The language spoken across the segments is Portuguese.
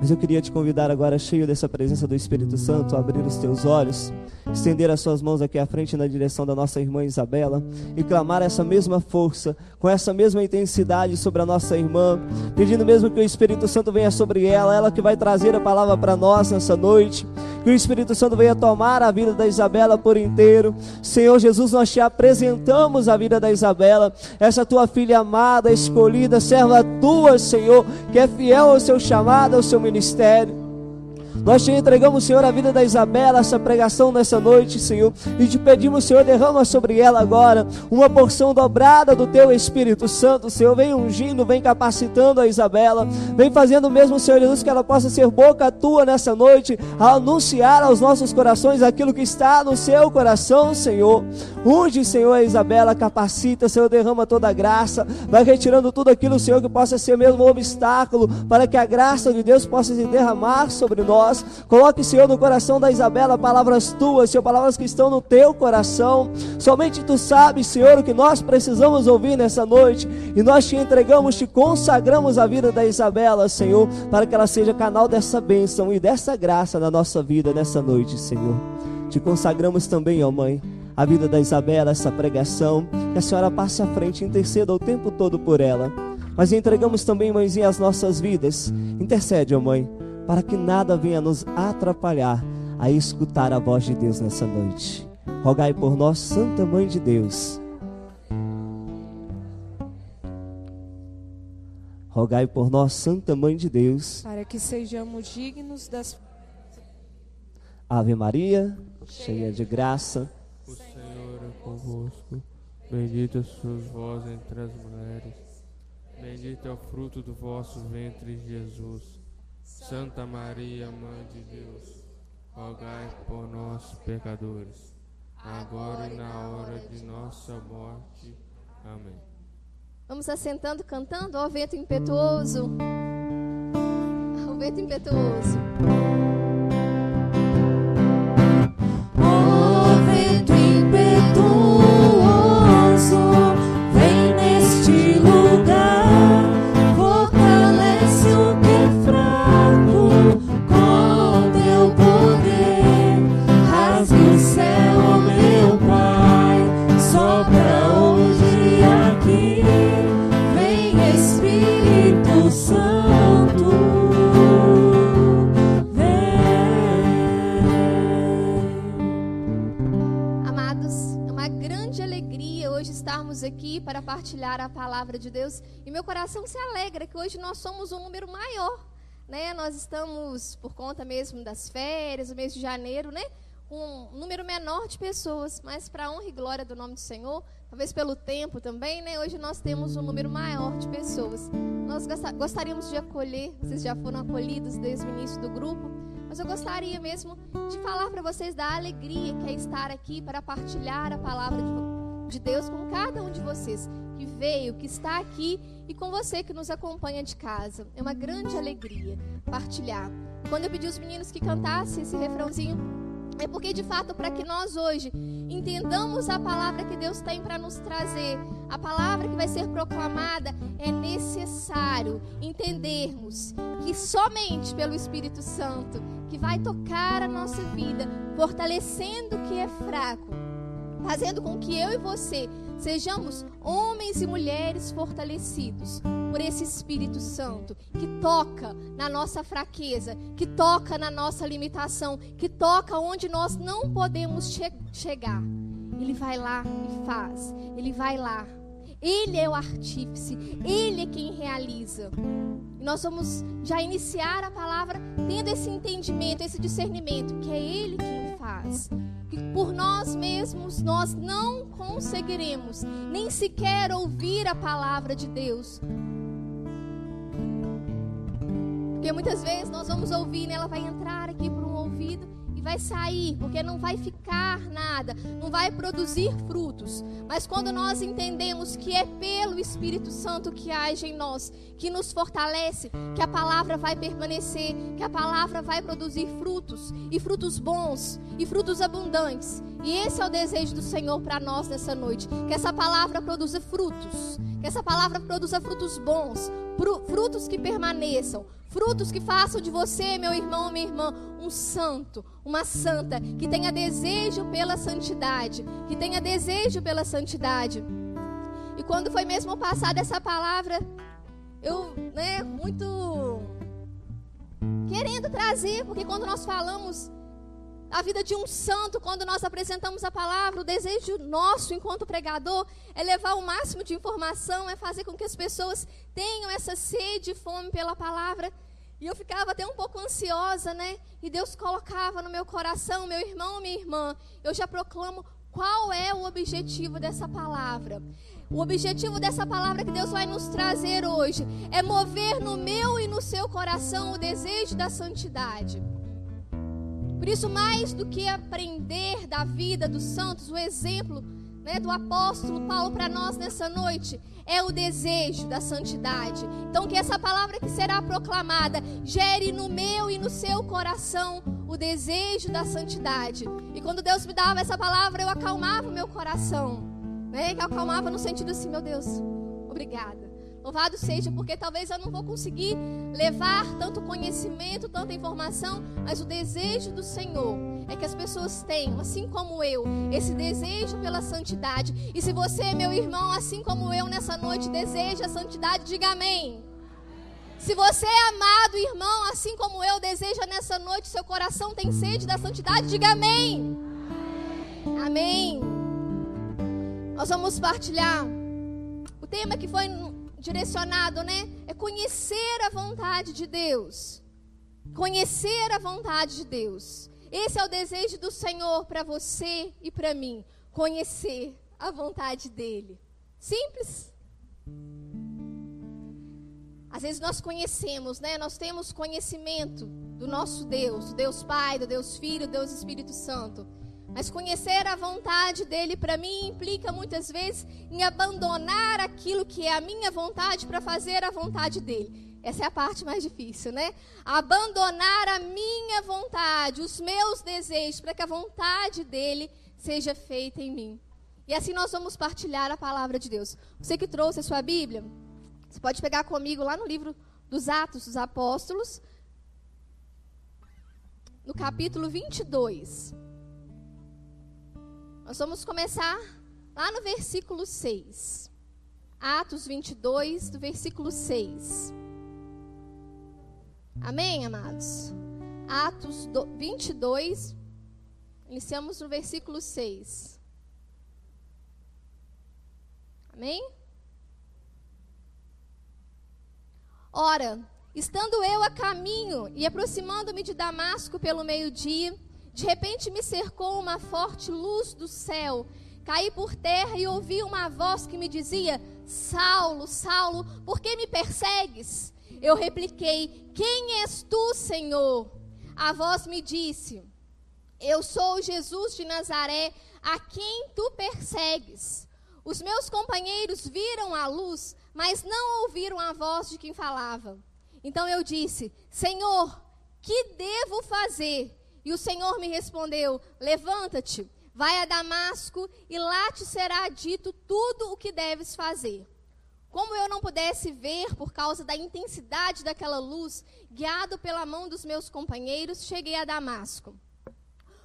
Mas eu queria te convidar agora, cheio dessa presença do Espírito Santo, a abrir os teus olhos, estender as suas mãos aqui à frente na direção da nossa irmã Isabela e clamar essa mesma força, com essa mesma intensidade sobre a nossa irmã, pedindo mesmo que o Espírito Santo venha sobre ela, ela que vai trazer a palavra para nós nessa noite. Que o Espírito Santo venha tomar a vida da Isabela por inteiro. Senhor Jesus, nós te apresentamos a vida da Isabela, essa tua filha amada, escolhida, serva tua, Senhor, que é fiel ao seu chamado, ao seu. instead Nós te entregamos, Senhor, a vida da Isabela, essa pregação nessa noite, Senhor, e te pedimos, Senhor, derrama sobre ela agora uma porção dobrada do teu Espírito Santo, Senhor. Vem ungindo, vem capacitando a Isabela, vem fazendo mesmo, Senhor Jesus, que ela possa ser boca tua nessa noite, a anunciar aos nossos corações aquilo que está no seu coração, Senhor. Unge, Senhor, a Isabela, capacita, Senhor, derrama toda a graça, vai retirando tudo aquilo, Senhor, que possa ser mesmo um obstáculo para que a graça de Deus possa se derramar sobre nós nós. Coloque, Senhor, no coração da Isabela palavras tuas, Senhor, palavras que estão no teu coração. Somente tu sabes, Senhor, o que nós precisamos ouvir nessa noite. E nós te entregamos, te consagramos a vida da Isabela, Senhor, para que ela seja canal dessa bênção e dessa graça na nossa vida nessa noite, Senhor. Te consagramos também, ó Mãe, a vida da Isabela, essa pregação. Que a senhora passe à frente, interceda o tempo todo por ela. Mas entregamos também, mãezinha, as nossas vidas. Intercede, ó Mãe para que nada venha nos atrapalhar a escutar a voz de Deus nessa noite. Rogai por nós, Santa Mãe de Deus. Rogai por nós, Santa Mãe de Deus, para que sejamos dignos das Ave Maria, cheia de graça. O Senhor é convosco. Bendita sois vós entre as mulheres. Bendito é o fruto do vosso ventre, Jesus. Santa Maria, Mãe de Deus, rogai por nós, pecadores, agora e na hora de nossa morte. Amém. Vamos assentando, cantando, ó vento impetuoso. O vento impetuoso. Compartilhar a palavra de Deus. E meu coração se alegra que hoje nós somos um número maior. Né? Nós estamos, por conta mesmo das férias, o mês de janeiro, né? um número menor de pessoas, mas para honra e glória do nome do Senhor, talvez pelo tempo também, né? Hoje nós temos um número maior de pessoas. Nós gostaríamos de acolher, vocês já foram acolhidos desde o início do grupo, mas eu gostaria mesmo de falar para vocês da alegria que é estar aqui para partilhar a palavra de, de Deus com cada um de vocês que veio, que está aqui e com você que nos acompanha de casa. É uma grande alegria partilhar. Quando eu pedi os meninos que cantassem esse refrãozinho, é porque de fato, para que nós hoje entendamos a palavra que Deus tem para nos trazer, a palavra que vai ser proclamada, é necessário entendermos que somente pelo Espírito Santo, que vai tocar a nossa vida, fortalecendo o que é fraco, fazendo com que eu e você Sejamos homens e mulheres fortalecidos por esse Espírito Santo que toca na nossa fraqueza, que toca na nossa limitação, que toca onde nós não podemos che chegar. Ele vai lá e faz, ele vai lá. Ele é o artífice, ele é quem realiza. E nós vamos já iniciar a palavra tendo esse entendimento, esse discernimento, que é ele quem faz que por nós mesmos nós não conseguiremos nem sequer ouvir a palavra de Deus. Porque muitas vezes nós vamos ouvir, né? ela vai entrar aqui por um ouvido e vai sair, porque não vai ficar nada, não vai produzir frutos. Mas quando nós entendemos que é pelo Espírito Santo que age em nós, que nos fortalece, que a palavra vai permanecer, que a palavra vai produzir frutos, e frutos bons, e frutos abundantes. E esse é o desejo do Senhor para nós nessa noite, que essa palavra produza frutos, que essa palavra produza frutos bons, frutos que permaneçam, Frutos que façam de você, meu irmão, minha irmã, um santo, uma santa, que tenha desejo pela santidade, que tenha desejo pela santidade. E quando foi mesmo passada essa palavra, eu, né, muito querendo trazer, porque quando nós falamos a vida de um santo, quando nós apresentamos a palavra, o desejo nosso enquanto pregador é levar o máximo de informação, é fazer com que as pessoas tenham essa sede e fome pela palavra. E eu ficava até um pouco ansiosa, né? E Deus colocava no meu coração, meu irmão, minha irmã, eu já proclamo qual é o objetivo dessa palavra. O objetivo dessa palavra que Deus vai nos trazer hoje é mover no meu e no seu coração o desejo da santidade. Por isso, mais do que aprender da vida dos santos, o exemplo né, do apóstolo Paulo para nós nessa noite é o desejo da santidade. Então, que essa palavra que será proclamada gere no meu e no seu coração o desejo da santidade. E quando Deus me dava essa palavra, eu acalmava o meu coração. Né? Que acalmava no sentido assim, meu Deus, obrigada. Louvado seja, porque talvez eu não vou conseguir levar tanto conhecimento, tanta informação, mas o desejo do Senhor é que as pessoas tenham, assim como eu, esse desejo pela santidade. E se você, meu irmão, assim como eu nessa noite, deseja a santidade, diga amém. Se você é amado, irmão, assim como eu, deseja nessa noite, seu coração tem sede da santidade, diga amém. Amém. Nós vamos partilhar o tema que foi direcionado, né? É conhecer a vontade de Deus. Conhecer a vontade de Deus. Esse é o desejo do Senhor para você e para mim. Conhecer a vontade dEle. Simples. Às vezes nós conhecemos, né? Nós temos conhecimento do nosso Deus, do Deus Pai, do Deus Filho, do Deus Espírito Santo. Mas conhecer a vontade dele para mim implica muitas vezes em abandonar aquilo que é a minha vontade para fazer a vontade dele. Essa é a parte mais difícil, né? Abandonar a minha vontade, os meus desejos, para que a vontade dele seja feita em mim. E assim nós vamos partilhar a palavra de Deus. Você que trouxe a sua Bíblia, você pode pegar comigo lá no livro dos Atos dos Apóstolos, no capítulo 22. Nós vamos começar lá no versículo 6. Atos 22, do versículo 6. Amém, amados? Atos 22, iniciamos no versículo 6. Amém? Ora, estando eu a caminho e aproximando-me de Damasco pelo meio-dia, de repente me cercou uma forte luz do céu. Caí por terra e ouvi uma voz que me dizia: Saulo, Saulo, por que me persegues? Eu repliquei: Quem és tu, Senhor? A voz me disse: Eu sou Jesus de Nazaré, a quem tu persegues. Os meus companheiros viram a luz, mas não ouviram a voz de quem falava. Então eu disse: Senhor, que devo fazer? E o Senhor me respondeu: Levanta-te, vai a Damasco, e lá te será dito tudo o que deves fazer. Como eu não pudesse ver por causa da intensidade daquela luz, guiado pela mão dos meus companheiros, cheguei a Damasco.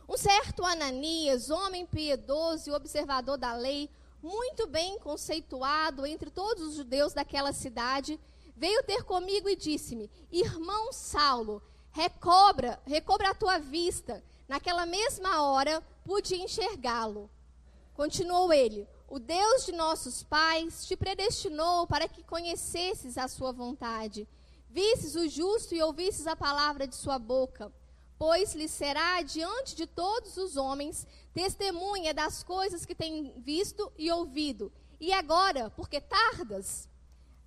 Um certo Ananias, homem piedoso e observador da lei, muito bem conceituado entre todos os judeus daquela cidade, veio ter comigo e disse-me: Irmão Saulo, recobra, recobra a tua vista. Naquela mesma hora pude enxergá-lo. Continuou ele: O Deus de nossos pais te predestinou para que conhecesses a sua vontade, visses o justo e ouvisses a palavra de sua boca. Pois lhe será diante de todos os homens testemunha das coisas que tem visto e ouvido. E agora, porque tardas,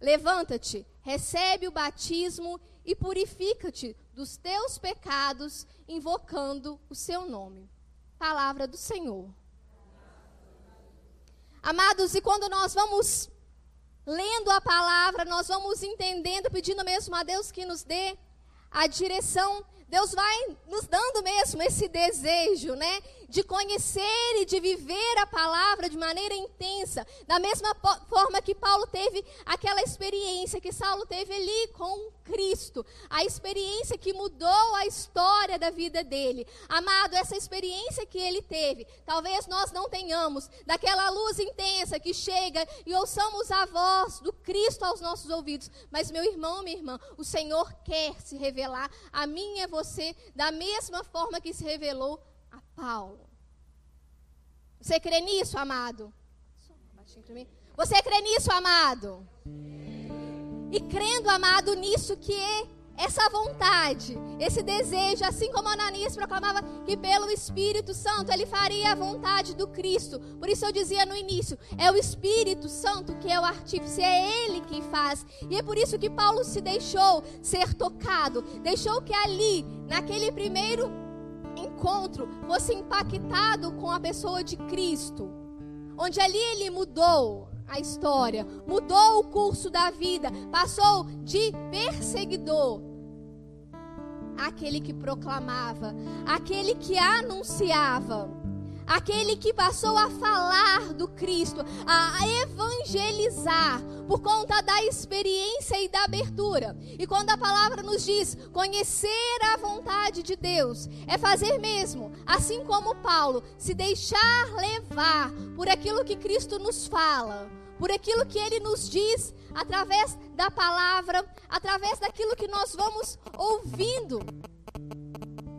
levanta-te, recebe o batismo e purifica-te dos teus pecados, invocando o seu nome. Palavra do Senhor. Amados, e quando nós vamos lendo a palavra, nós vamos entendendo, pedindo mesmo a Deus que nos dê a direção, Deus vai nos dando mesmo esse desejo, né, de conhecer e de viver a palavra de maneira intensa, da mesma forma que Paulo teve aquela experiência que Saulo teve ali com Cristo, a experiência que mudou a história da vida dele. Amado, essa experiência que ele teve, talvez nós não tenhamos, daquela luz intensa que chega e ouçamos a voz do Cristo aos nossos ouvidos. Mas, meu irmão, minha irmã, o Senhor quer se revelar a mim e da mesma forma que se revelou a Paulo. Você crê nisso, amado? Você crê nisso, amado? E crendo, amado, nisso que é essa vontade, esse desejo, assim como Ananias proclamava que pelo Espírito Santo ele faria a vontade do Cristo. Por isso eu dizia no início, é o Espírito Santo que é o artífice, é ele que faz. E é por isso que Paulo se deixou ser tocado, deixou que ali, naquele primeiro encontro, fosse impactado com a pessoa de Cristo. Onde ali ele mudou, a história, mudou o curso da vida, passou de perseguidor aquele que proclamava, aquele que anunciava, aquele que passou a falar do Cristo, a evangelizar por conta da experiência e da abertura. E quando a palavra nos diz conhecer a vontade de Deus, é fazer mesmo, assim como Paulo, se deixar levar por aquilo que Cristo nos fala por aquilo que ele nos diz através da palavra, através daquilo que nós vamos ouvindo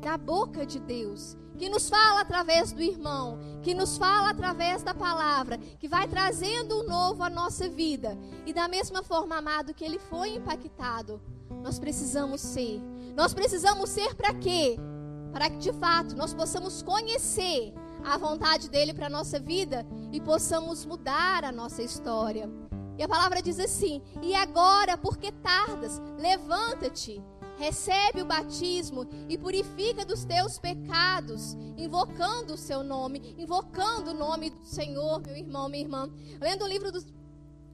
da boca de Deus, que nos fala através do irmão, que nos fala através da palavra, que vai trazendo o novo à nossa vida. E da mesma forma, amado, que ele foi impactado, nós precisamos ser. Nós precisamos ser para quê? Para que de fato nós possamos conhecer a vontade dele para a nossa vida e possamos mudar a nossa história. E a palavra diz assim: E agora, porque tardas, levanta-te, recebe o batismo e purifica dos teus pecados, invocando o seu nome, invocando o nome do Senhor, meu irmão, minha irmã. Lendo o livro dos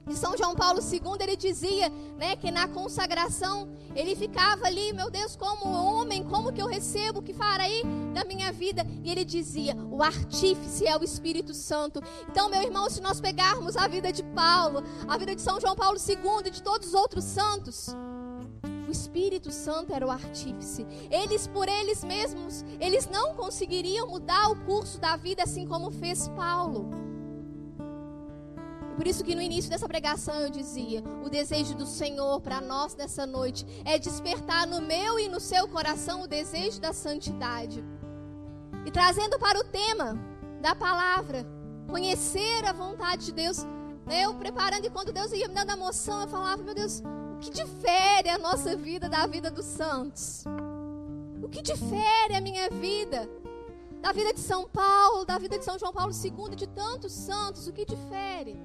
de São João Paulo II, ele dizia, né, que na consagração ele ficava ali, meu Deus, como homem, como que eu recebo o que farei da minha vida? E ele dizia: "O artífice é o Espírito Santo". Então, meu irmão, se nós pegarmos a vida de Paulo, a vida de São João Paulo II e de todos os outros santos, o Espírito Santo era o artífice. Eles por eles mesmos, eles não conseguiriam mudar o curso da vida assim como fez Paulo. Por isso que no início dessa pregação eu dizia: o desejo do Senhor para nós nessa noite é despertar no meu e no seu coração o desejo da santidade. E trazendo para o tema da palavra, conhecer a vontade de Deus, eu preparando e quando Deus ia me dando a moção, eu falava: meu Deus, o que difere a nossa vida da vida dos santos? O que difere a minha vida da vida de São Paulo, da vida de São João Paulo II, de tantos santos? O que difere?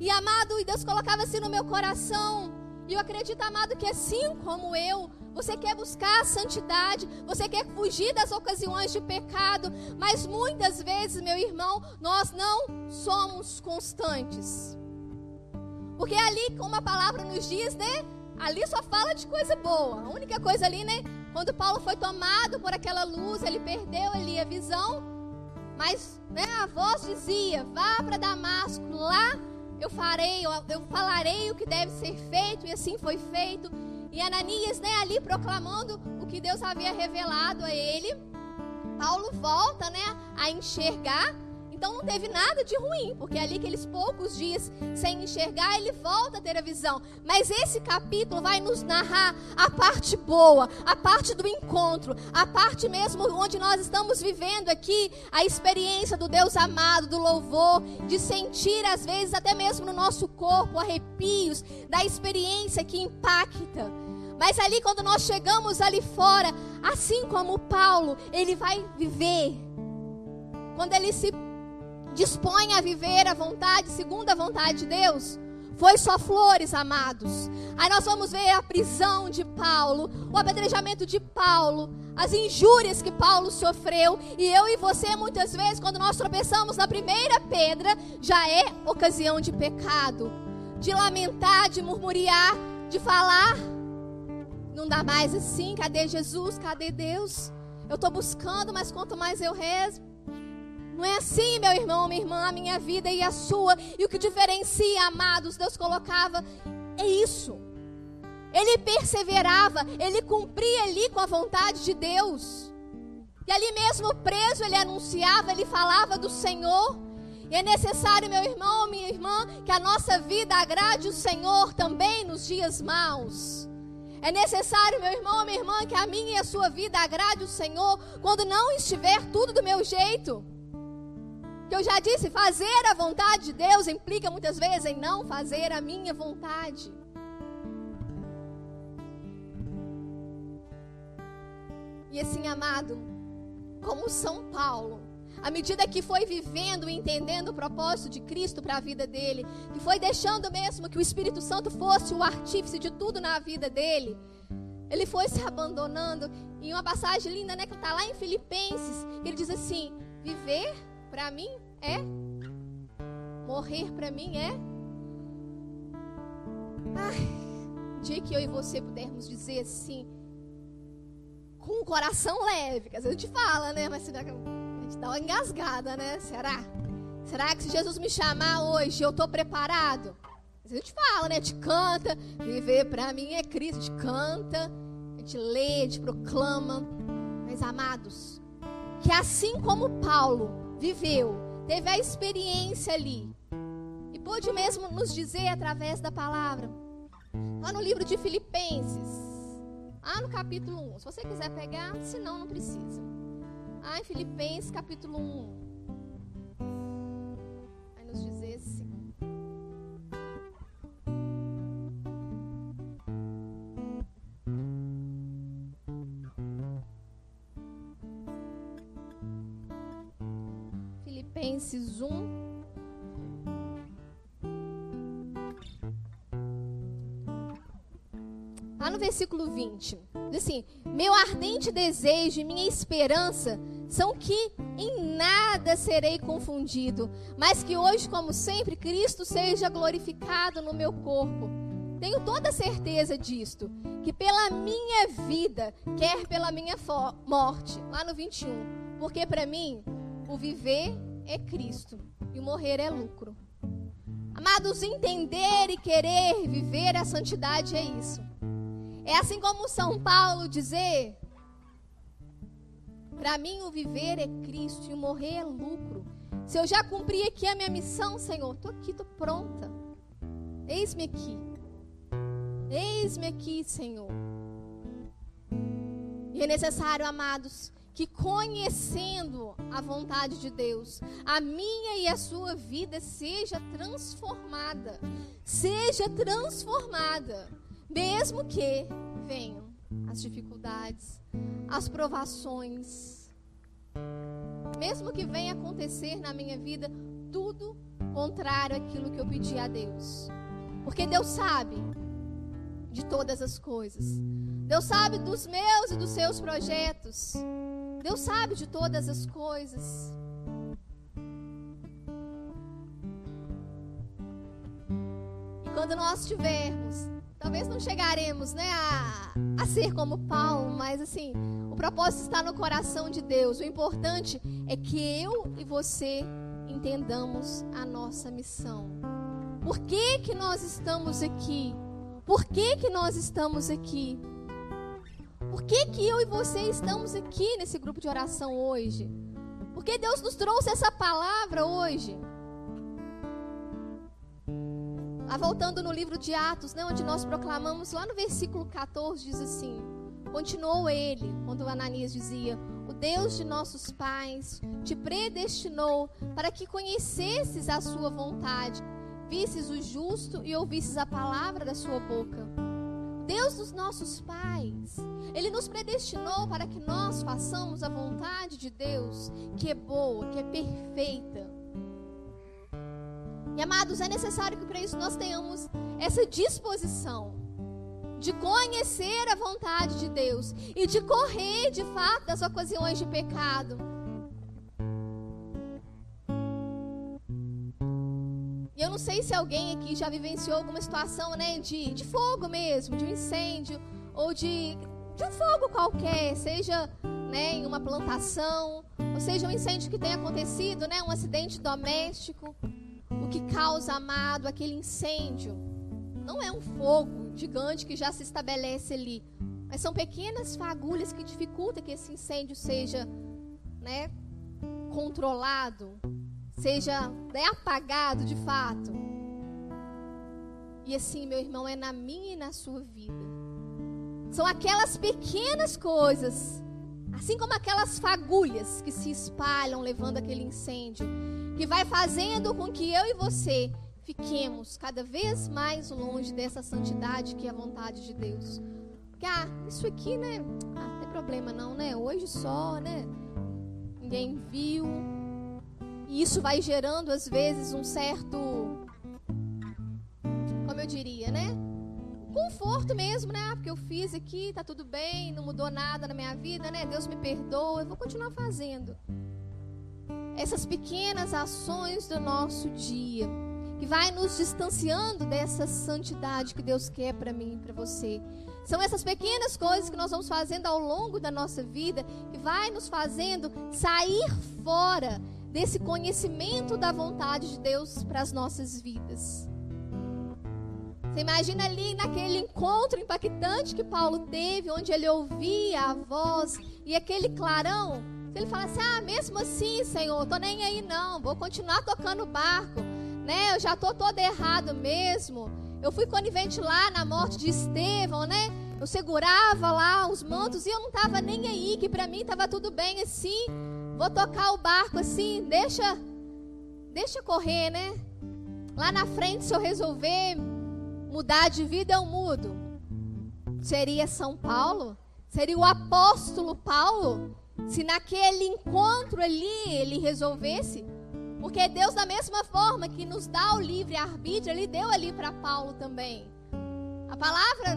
E amado, e Deus colocava assim no meu coração. E eu acredito, amado, que assim como eu, você quer buscar a santidade, você quer fugir das ocasiões de pecado, mas muitas vezes, meu irmão, nós não somos constantes. Porque ali, como a palavra nos diz, né? Ali só fala de coisa boa. A única coisa ali, né? Quando Paulo foi tomado por aquela luz, ele perdeu ali a visão. Mas, né, a voz dizia: vá para Damasco, lá eu farei, eu, falarei o que deve ser feito, e assim foi feito. E Ananias, né, ali proclamando o que Deus havia revelado a ele. Paulo volta, né, a enxergar então não teve nada de ruim, porque ali aqueles poucos dias sem enxergar, ele volta a ter a visão. Mas esse capítulo vai nos narrar a parte boa, a parte do encontro, a parte mesmo onde nós estamos vivendo aqui, a experiência do Deus amado, do louvor, de sentir às vezes até mesmo no nosso corpo arrepios da experiência que impacta. Mas ali quando nós chegamos ali fora, assim como Paulo, ele vai viver. Quando ele se dispõe a viver a vontade, segundo a vontade de Deus, foi só flores, amados. Aí nós vamos ver a prisão de Paulo, o apedrejamento de Paulo, as injúrias que Paulo sofreu. E eu e você, muitas vezes, quando nós tropeçamos na primeira pedra, já é ocasião de pecado, de lamentar, de murmuriar, de falar. Não dá mais assim. Cadê Jesus? Cadê Deus? Eu estou buscando, mas quanto mais eu rezo, Não é assim, meu irmão, minha irmã, a minha vida e a sua. E o que diferencia, amados, Deus colocava é isso. Ele perseverava, ele cumpria ali com a vontade de Deus. E ali mesmo preso, ele anunciava, ele falava do Senhor. E é necessário, meu irmão, minha irmã, que a nossa vida agrade o Senhor também nos dias maus. É necessário, meu irmão, minha irmã, que a minha e a sua vida agrade o Senhor quando não estiver tudo do meu jeito. Que eu já disse, fazer a vontade de Deus implica muitas vezes em não fazer a minha vontade. E assim, amado, como São Paulo, à medida que foi vivendo e entendendo o propósito de Cristo para a vida dele, que foi deixando mesmo que o Espírito Santo fosse o artífice de tudo na vida dele, ele foi se abandonando. E uma passagem linda, né, que está lá em Filipenses, ele diz assim: Viver para mim é, morrer para mim é. Ai, dia que eu e você pudermos dizer assim, com o coração leve, que às vezes a gente fala, né, mas se dá gente dá uma engasgada, né? Será? Será que se Jesus me chamar hoje, eu estou preparado? A gente fala, né? A gente canta, viver para mim é Cristo. A gente canta, a gente lê, a gente proclama. Mas, amados, que assim como Paulo viveu, teve a experiência ali, e pôde mesmo nos dizer através da palavra, lá no livro de Filipenses, lá no capítulo 1. Se você quiser pegar, senão não precisa. Ah, em Filipenses capítulo 1. Vai nos dizer assim. Versículo 20. Diz assim: Meu ardente desejo e minha esperança são que em nada serei confundido, mas que hoje, como sempre, Cristo seja glorificado no meu corpo. Tenho toda certeza disto, que pela minha vida, quer pela minha morte, lá no 21, porque para mim o viver é Cristo e o morrer é lucro. Amados, entender e querer viver a santidade é isso. É assim como São Paulo dizer: Para mim o viver é Cristo e o morrer é lucro. Se eu já cumpri aqui a minha missão, Senhor, estou aqui, estou pronta. Eis-me aqui. Eis-me aqui, Senhor. E é necessário, amados, que conhecendo a vontade de Deus, a minha e a sua vida seja transformada. Seja transformada. Mesmo que venham as dificuldades, as provações, mesmo que venha acontecer na minha vida tudo contrário àquilo que eu pedi a Deus. Porque Deus sabe de todas as coisas. Deus sabe dos meus e dos seus projetos. Deus sabe de todas as coisas. E quando nós tivermos Talvez não chegaremos né, a, a ser como Paulo, mas assim, o propósito está no coração de Deus. O importante é que eu e você entendamos a nossa missão. Por que, que nós estamos aqui? Por que, que nós estamos aqui? Por que, que eu e você estamos aqui nesse grupo de oração hoje? Porque Deus nos trouxe essa palavra hoje. Lá voltando no livro de Atos, né, onde nós proclamamos, lá no versículo 14, diz assim: Continuou ele, quando Ananias dizia: O Deus de nossos pais te predestinou para que conhecesses a sua vontade, visses o justo e ouvisses a palavra da sua boca. Deus dos nossos pais, Ele nos predestinou para que nós façamos a vontade de Deus, que é boa, que é perfeita. E amados, é necessário que para isso nós tenhamos essa disposição de conhecer a vontade de Deus e de correr de fato das ocasiões de pecado. E eu não sei se alguém aqui já vivenciou alguma situação né, de, de fogo mesmo, de um incêndio, ou de, de um fogo qualquer, seja né, em uma plantação, ou seja, um incêndio que tenha acontecido, né, um acidente doméstico, o que causa, amado, aquele incêndio não é um fogo gigante que já se estabelece ali, mas são pequenas fagulhas que dificultam que esse incêndio seja, né, controlado, seja né, apagado de fato. E assim, meu irmão, é na minha e na sua vida. São aquelas pequenas coisas, assim como aquelas fagulhas que se espalham levando aquele incêndio, que vai fazendo com que eu e você fiquemos cada vez mais longe dessa santidade que é a vontade de Deus. Porque, ah, isso aqui, né? Ah, não tem problema não, né? Hoje só, né? Ninguém viu. E isso vai gerando, às vezes, um certo como eu diria, né? Conforto mesmo, né? Porque eu fiz aqui, tá tudo bem, não mudou nada na minha vida, né? Deus me perdoa, eu vou continuar fazendo. Essas pequenas ações do nosso dia, que vai nos distanciando dessa santidade que Deus quer para mim e para você. São essas pequenas coisas que nós vamos fazendo ao longo da nossa vida que vai nos fazendo sair fora desse conhecimento da vontade de Deus para as nossas vidas. Você imagina ali naquele encontro impactante que Paulo teve, onde ele ouvia a voz e aquele clarão. Se ele falasse, ah, mesmo assim, Senhor, tô nem aí não, vou continuar tocando o barco, né? Eu já tô todo errado mesmo. Eu fui conivente lá na morte de Estevão, né? Eu segurava lá os mantos e eu não tava nem aí, que para mim tava tudo bem assim. Vou tocar o barco assim, deixa deixa correr, né? Lá na frente, se eu resolver mudar de vida, eu mudo. Seria São Paulo? Seria o apóstolo Paulo? Se naquele encontro ali ele resolvesse? Porque Deus, da mesma forma que nos dá o livre arbítrio, Ele deu ali para Paulo também. A palavra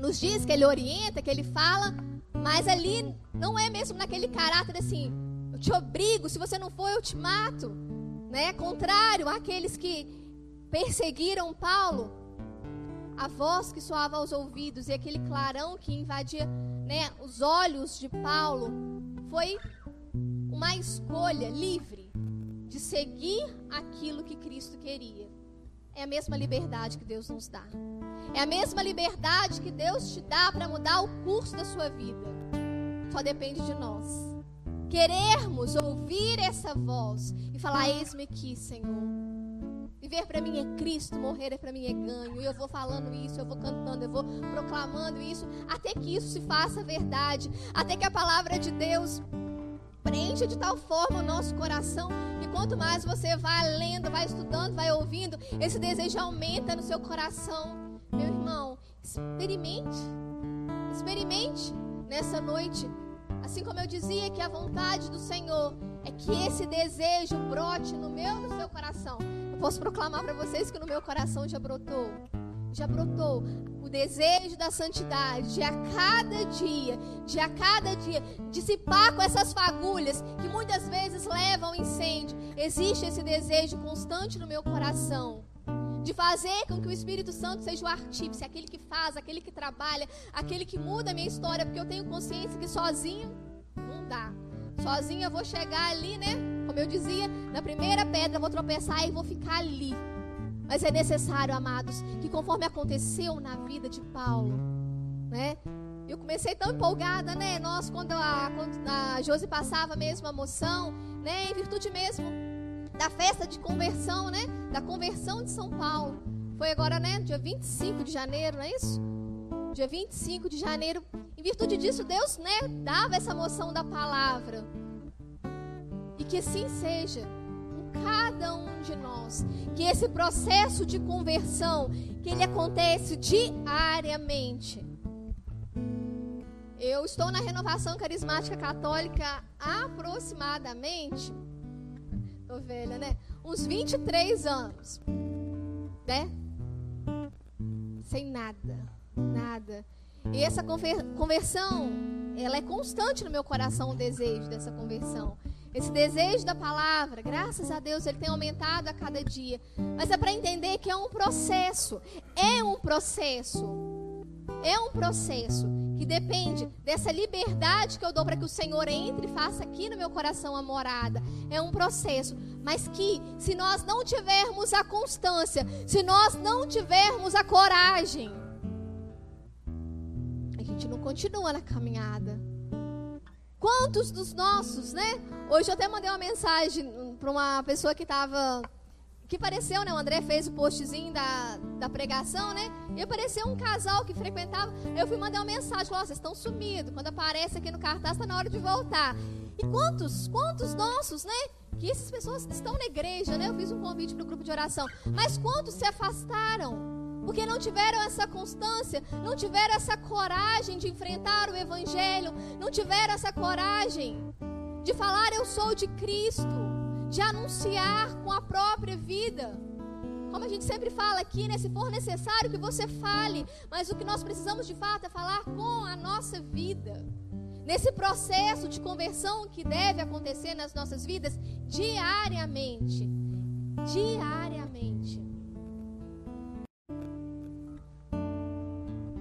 nos diz que Ele orienta, que Ele fala, mas ali não é mesmo naquele caráter assim, eu te obrigo, se você não for, eu te mato. Né? Contrário àqueles que perseguiram Paulo, a voz que soava aos ouvidos e aquele clarão que invadia né, os olhos de Paulo foi uma escolha livre de seguir aquilo que Cristo queria. É a mesma liberdade que Deus nos dá. É a mesma liberdade que Deus te dá para mudar o curso da sua vida. Só depende de nós. Querermos ouvir essa voz e falar: Eis-me aqui, Senhor. Viver para mim é Cristo, morrer é para mim é ganho. E eu vou falando isso, eu vou cantando, eu vou proclamando isso, até que isso se faça verdade, até que a palavra de Deus preencha de tal forma o nosso coração que quanto mais você vai lendo, vai estudando, vai ouvindo, esse desejo aumenta no seu coração. Meu irmão, experimente, experimente nessa noite. Assim como eu dizia que a vontade do Senhor é que esse desejo brote no meu e no seu coração. Eu posso proclamar para vocês que no meu coração já brotou. Já brotou o desejo da santidade, de a cada dia, de a cada dia, dissipar com essas fagulhas que muitas vezes levam ao incêndio. Existe esse desejo constante no meu coração de fazer com que o Espírito Santo seja o artífice, aquele que faz, aquele que trabalha, aquele que muda a minha história, porque eu tenho consciência que sozinho não dá. Sozinho eu vou chegar ali, né? Como eu dizia, na primeira pedra vou tropeçar e vou ficar ali. Mas é necessário, amados, que conforme aconteceu na vida de Paulo, né? Eu comecei tão empolgada, né? Nós, quando a, quando a Josi passava mesmo a moção, né? Em virtude mesmo da festa de conversão, né? Da conversão de São Paulo. Foi agora, né? Dia 25 de janeiro, não é isso? Dia 25 de janeiro. Virtude disso, Deus, né? Dava essa moção da palavra. E que assim seja com cada um de nós. Que esse processo de conversão, que ele acontece diariamente. Eu estou na renovação carismática católica aproximadamente. Tô velha, né? Uns 23 anos. Né? Sem nada. Nada. E essa conversão, ela é constante no meu coração, o desejo dessa conversão. Esse desejo da palavra, graças a Deus, ele tem aumentado a cada dia. Mas é para entender que é um processo. É um processo. É um processo que depende dessa liberdade que eu dou para que o Senhor entre e faça aqui no meu coração a morada. É um processo, mas que se nós não tivermos a constância, se nós não tivermos a coragem, gente não continua na caminhada. Quantos dos nossos, né? Hoje eu até mandei uma mensagem para uma pessoa que estava que pareceu, né? O André fez o postzinho da, da pregação, né? E apareceu um casal que frequentava. Eu fui mandar uma mensagem: Ó, vocês estão sumidos. Quando aparece aqui no cartaz, está na hora de voltar. E quantos, quantos nossos, né? Que essas pessoas estão na igreja, né? Eu fiz um convite para o grupo de oração. Mas quantos se afastaram? Porque não tiveram essa constância, não tiveram essa coragem de enfrentar o Evangelho, não tiveram essa coragem de falar: Eu sou de Cristo de anunciar com a própria vida. Como a gente sempre fala aqui, né? Se for necessário que você fale, mas o que nós precisamos de fato é falar com a nossa vida. Nesse processo de conversão que deve acontecer nas nossas vidas diariamente. Diariamente.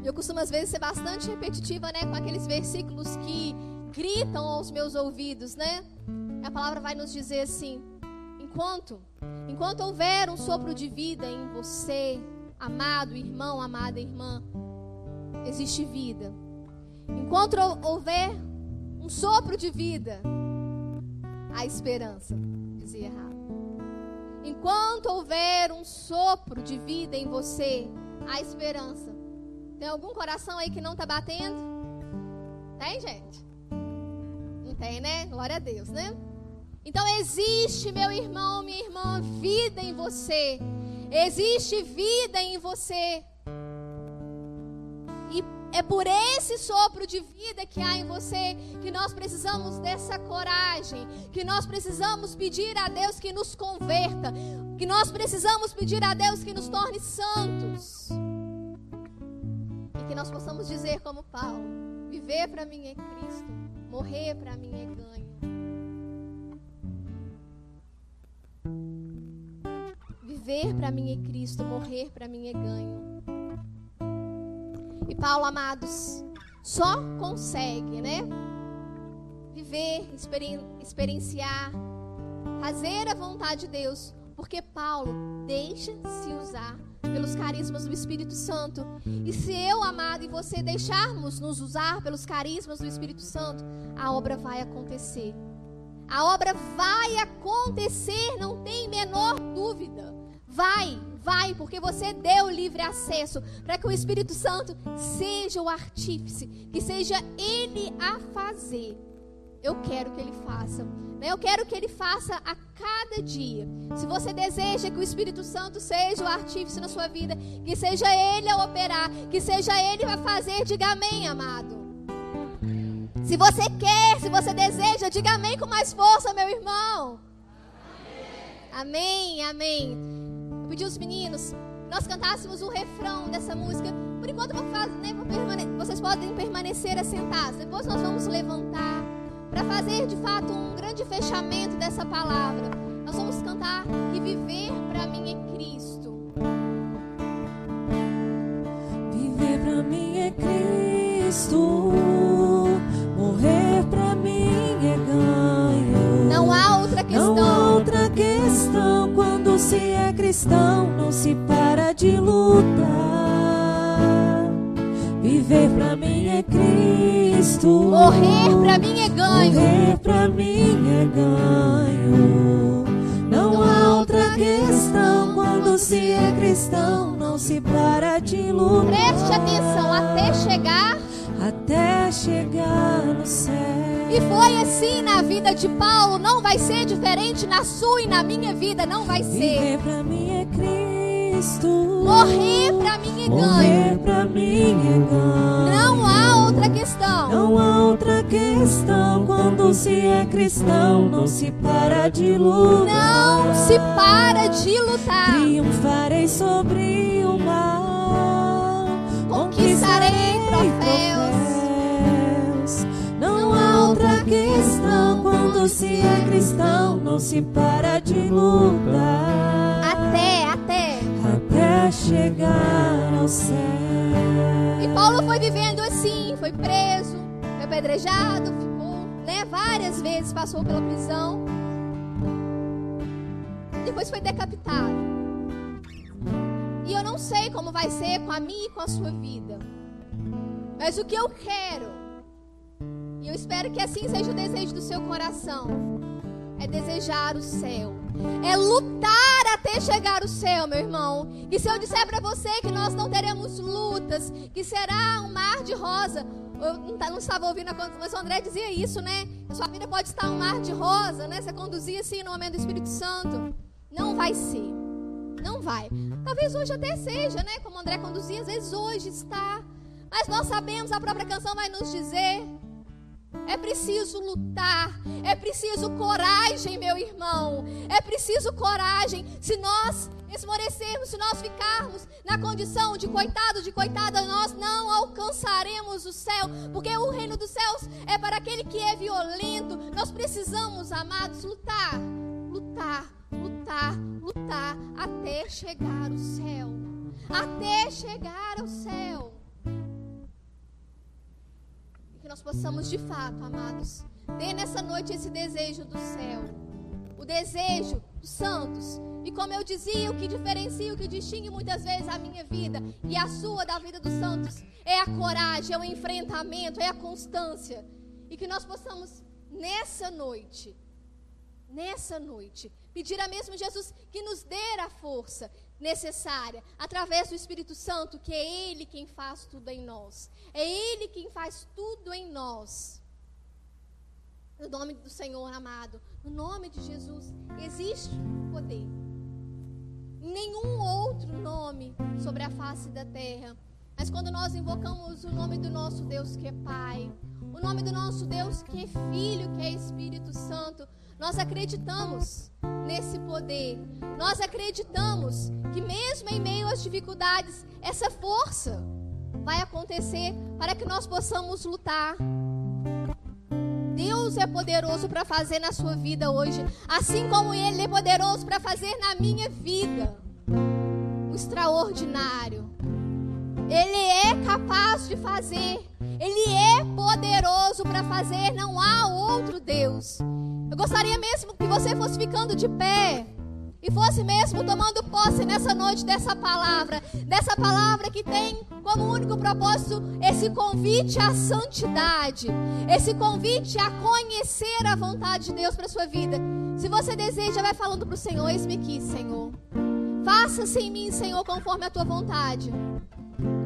Eu costumo às vezes ser bastante repetitiva, né, com aqueles versículos que gritam aos meus ouvidos, né? A palavra vai nos dizer assim: enquanto enquanto houver um sopro de vida em você, amado irmão, amada irmã, existe vida. Enquanto houver um sopro de vida, há esperança. Dizia errado. Enquanto houver um sopro de vida em você, há esperança. Tem algum coração aí que não está batendo? Tem, gente? Não tem, né? Glória a Deus, né? Então existe, meu irmão, minha irmã, vida em você. Existe vida em você. E é por esse sopro de vida que há em você que nós precisamos dessa coragem, que nós precisamos pedir a Deus que nos converta, que nós precisamos pedir a Deus que nos torne santos. Que nós possamos dizer como Paulo: viver para mim é Cristo, morrer para mim é ganho. Viver para mim é Cristo, morrer para mim é ganho. E Paulo, amados, só consegue, né? Viver, experienciar, fazer a vontade de Deus, porque Paulo deixa-se usar pelos carismas do Espírito Santo. E se eu, amado, e você deixarmos nos usar pelos carismas do Espírito Santo, a obra vai acontecer. A obra vai acontecer, não tem menor dúvida. Vai, vai, porque você deu livre acesso para que o Espírito Santo seja o artífice, que seja ele a fazer. Eu quero que ele faça. Né? Eu quero que ele faça a cada dia. Se você deseja que o Espírito Santo seja o artífice na sua vida, que seja ele a operar, que seja ele a fazer, diga amém, amado. Se você quer, se você deseja, diga amém com mais força, meu irmão. Amém, amém. Eu pedi aos meninos nós cantássemos o refrão dessa música. Por enquanto vou fazer, né, vou vocês podem permanecer assentados. Depois nós vamos levantar para fazer de fato um grande fechamento dessa palavra. Nós vamos cantar que viver para mim é Cristo. Viver para mim é Cristo. Morrer para mim é ganho. Não há outra questão. Não há outra questão quando se é cristão não se para de lutar. Viver pra mim é Cristo. Morrer pra mim é ganho. Morrer pra mim é ganho. Não há outra questão quando se é cristão, não se para de lutar. Preste atenção até chegar até chegar no céu. E foi assim na vida de Paulo, não vai ser diferente na sua e na minha vida, não vai ser. Viver pra mim é Cristo. Morrer pra mim é. Morrer mim é ganho. Não há outra questão. Não há outra questão quando se é cristão, não se para de lutar. Não se para de lutar. Triunfarei sobre o mal. Conquistarei troféus outra questão. Quando se é cristão, não se para de lutar. Chegar ao céu. E Paulo foi vivendo assim, foi preso, foi apedrejado, ficou, né, várias vezes passou pela prisão. Depois foi decapitado. E eu não sei como vai ser com a minha e com a sua vida. Mas o que eu quero, e eu espero que assim seja o desejo do seu coração, é desejar o céu. É lutar até chegar o céu, meu irmão. E se eu disser para você que nós não teremos lutas, que será um mar de rosa, eu não, tá, estava ouvindo, mas o André dizia isso, né? Sua vida pode estar um mar de rosa, né? Você conduzia assim no momento do Espírito Santo. Não vai ser. Não vai. Talvez hoje até seja, né? Como o André conduzia, às vezes hoje está. Mas nós sabemos, a própria canção vai nos dizer é preciso lutar, é preciso coragem, meu irmão. É preciso coragem. Se nós esmorecermos, se nós ficarmos na condição de coitado, de coitada, nós não alcançaremos o céu, porque o reino dos céus é para aquele que é violento. Nós precisamos, amados, lutar, lutar, lutar, lutar até chegar ao céu. Até chegar ao céu que nós possamos de fato, amados, ter nessa noite esse desejo do céu, o desejo dos santos. E como eu dizia, o que diferencia, o que distingue muitas vezes a minha vida e a sua da vida dos santos é a coragem, é o enfrentamento, é a constância. E que nós possamos nessa noite, nessa noite, pedir a mesmo Jesus que nos dê a força necessária através do Espírito Santo, que é Ele quem faz tudo em nós. É Ele quem faz tudo em nós. No nome do Senhor amado, no nome de Jesus, existe poder. Nenhum outro nome sobre a face da terra. Mas quando nós invocamos o nome do nosso Deus que é Pai, o nome do nosso Deus que é Filho, que é Espírito Santo, nós acreditamos nesse poder. Nós acreditamos que, mesmo em meio às dificuldades, essa força vai acontecer para que nós possamos lutar. Deus é poderoso para fazer na sua vida hoje, assim como Ele é poderoso para fazer na minha vida. O extraordinário. Ele é capaz de fazer. Ele é poderoso para fazer. Não há outro Deus. Eu gostaria mesmo que você fosse ficando de pé e fosse mesmo tomando posse nessa noite dessa palavra, dessa palavra que tem como único propósito esse convite à santidade, esse convite a conhecer a vontade de Deus para sua vida. Se você deseja, vai falando para o Senhor: Eis-me aqui, Senhor. Faça-se em mim, Senhor, conforme a tua vontade.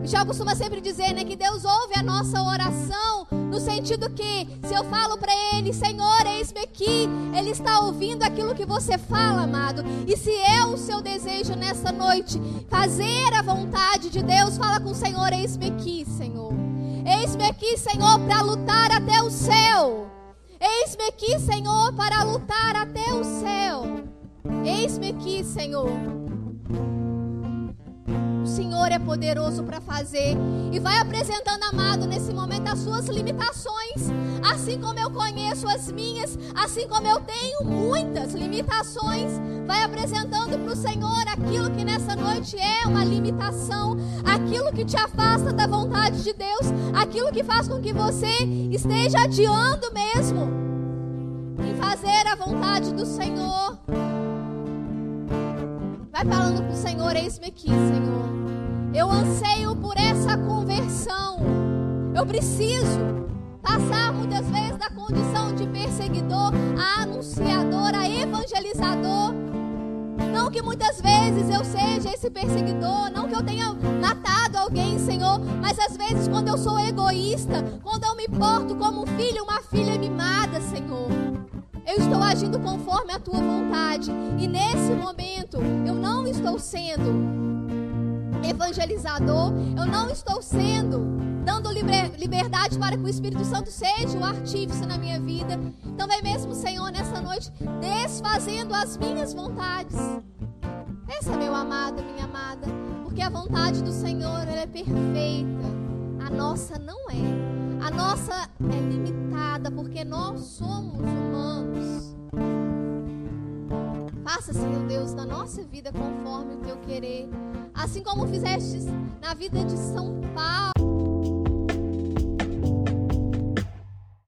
Michel costuma sempre dizer, né, que Deus ouve a nossa oração no sentido que se eu falo para ele, Senhor, eis-me aqui, ele está ouvindo aquilo que você fala, amado. E se é o seu desejo nessa noite fazer a vontade de Deus, fala com o Senhor, eis-me aqui, Senhor. Eis-me aqui, Senhor, para lutar até o céu. Eis-me aqui, Senhor, para lutar até o céu. Eis-me aqui, Senhor. Senhor é poderoso para fazer. E vai apresentando, amado, nesse momento as suas limitações. Assim como eu conheço as minhas, assim como eu tenho muitas limitações. Vai apresentando para o Senhor aquilo que nessa noite é uma limitação, aquilo que te afasta da vontade de Deus, aquilo que faz com que você esteja adiando mesmo em fazer a vontade do Senhor. Vai falando para o Senhor: Eis-me aqui, Senhor. Eu anseio por essa conversão. Eu preciso passar muitas vezes da condição de perseguidor a anunciador, a evangelizador. Não que muitas vezes eu seja esse perseguidor, não que eu tenha matado alguém, Senhor, mas às vezes quando eu sou egoísta, quando eu me porto como um filho, uma filha mimada, Senhor. Eu estou agindo conforme a tua vontade. E nesse momento, eu não estou sendo evangelizador, eu não estou sendo dando liberdade para que o Espírito Santo seja o artífice na minha vida. Então, vem mesmo, Senhor, nessa noite, desfazendo as minhas vontades. Essa, meu amado, minha amada, porque a vontade do Senhor é perfeita, a nossa não é. A nossa é limitada, porque nós somos humanos. Faça, Senhor Deus, na nossa vida conforme o teu querer. Assim como fizeste na vida de São Paulo.